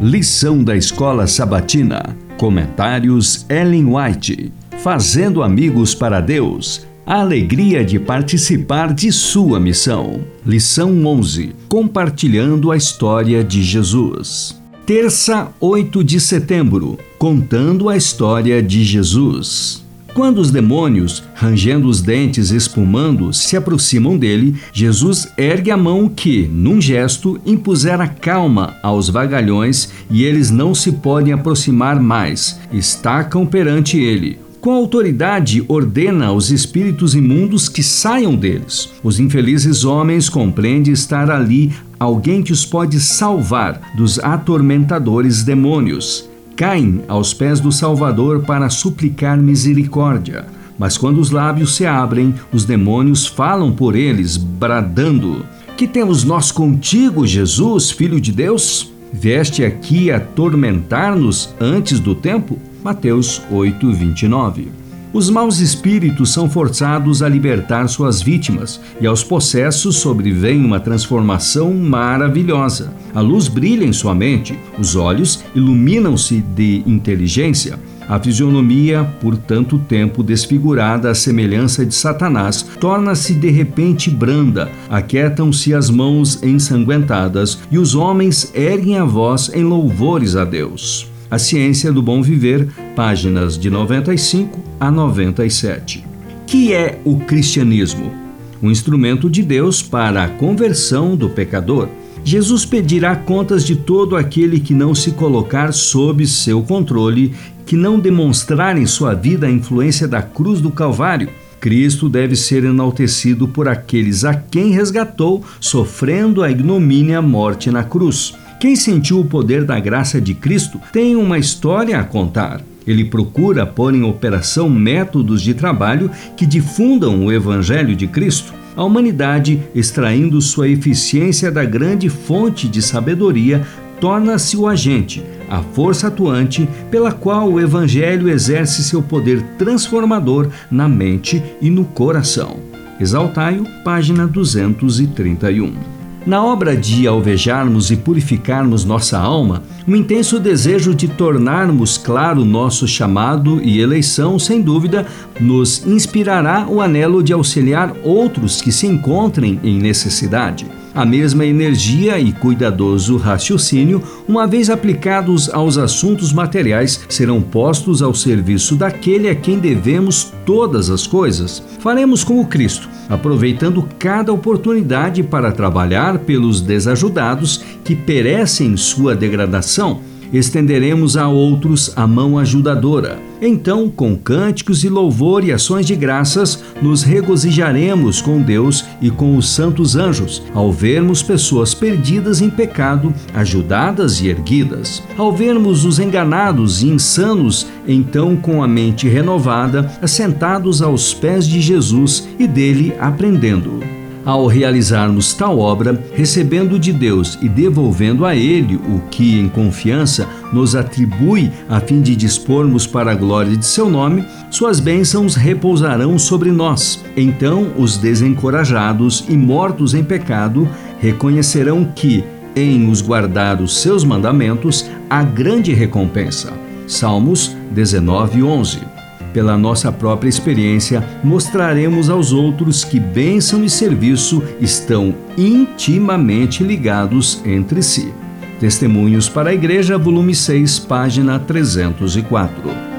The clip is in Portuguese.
Lição da Escola Sabatina. Comentários Ellen White. Fazendo amigos para Deus. A alegria de participar de sua missão. Lição 11. Compartilhando a história de Jesus. Terça, 8 de setembro. Contando a história de Jesus. Quando os demônios, rangendo os dentes, espumando, se aproximam dele, Jesus ergue a mão que, num gesto, impusera calma aos vagalhões e eles não se podem aproximar mais, estacam perante ele. Com autoridade, ordena aos espíritos imundos que saiam deles. Os infelizes homens compreendem estar ali alguém que os pode salvar dos atormentadores demônios caem aos pés do Salvador para suplicar misericórdia. Mas quando os lábios se abrem, os demônios falam por eles, bradando: Que temos nós contigo, Jesus, Filho de Deus? Veste aqui atormentar-nos antes do tempo? Mateus 8, 29. Os maus espíritos são forçados a libertar suas vítimas e aos possessos sobrevém uma transformação maravilhosa. A luz brilha em sua mente, os olhos iluminam-se de inteligência. A fisionomia, por tanto tempo desfigurada à semelhança de Satanás, torna-se de repente branda, aquietam-se as mãos ensanguentadas e os homens erguem a voz em louvores a Deus. A Ciência do Bom Viver, páginas de 95 a 97. Que é o cristianismo? Um instrumento de Deus para a conversão do pecador. Jesus pedirá contas de todo aquele que não se colocar sob seu controle, que não demonstrar em sua vida a influência da cruz do Calvário. Cristo deve ser enaltecido por aqueles a quem resgatou, sofrendo a ignomínia morte na cruz. Quem sentiu o poder da graça de Cristo tem uma história a contar. Ele procura pôr em operação métodos de trabalho que difundam o Evangelho de Cristo. A humanidade, extraindo sua eficiência da grande fonte de sabedoria, torna-se o agente, a força atuante pela qual o Evangelho exerce seu poder transformador na mente e no coração. Exaltai-o, página 231. Na obra de alvejarmos e purificarmos nossa alma, um intenso desejo de tornarmos claro nosso chamado e eleição, sem dúvida, nos inspirará o anelo de auxiliar outros que se encontrem em necessidade. A mesma energia e cuidadoso raciocínio, uma vez aplicados aos assuntos materiais, serão postos ao serviço daquele a quem devemos todas as coisas. Faremos como Cristo, aproveitando cada oportunidade para trabalhar pelos desajudados que perecem em sua degradação estenderemos a outros a mão ajudadora. Então, com cânticos e louvor e ações de graças, nos regozijaremos com Deus e com os santos anjos, ao vermos pessoas perdidas em pecado, ajudadas e erguidas. Ao vermos os enganados e insanos, então com a mente renovada, assentados aos pés de Jesus e dele aprendendo ao realizarmos tal obra, recebendo de Deus e devolvendo a Ele o que, em confiança, nos atribui a fim de dispormos para a glória de Seu nome, Suas bênçãos repousarão sobre nós. Então os desencorajados e mortos em pecado reconhecerão que, em os guardar os seus mandamentos, há grande recompensa. Salmos 19, 11 pela nossa própria experiência, mostraremos aos outros que bênção e serviço estão intimamente ligados entre si. Testemunhos para a Igreja, volume 6, página 304.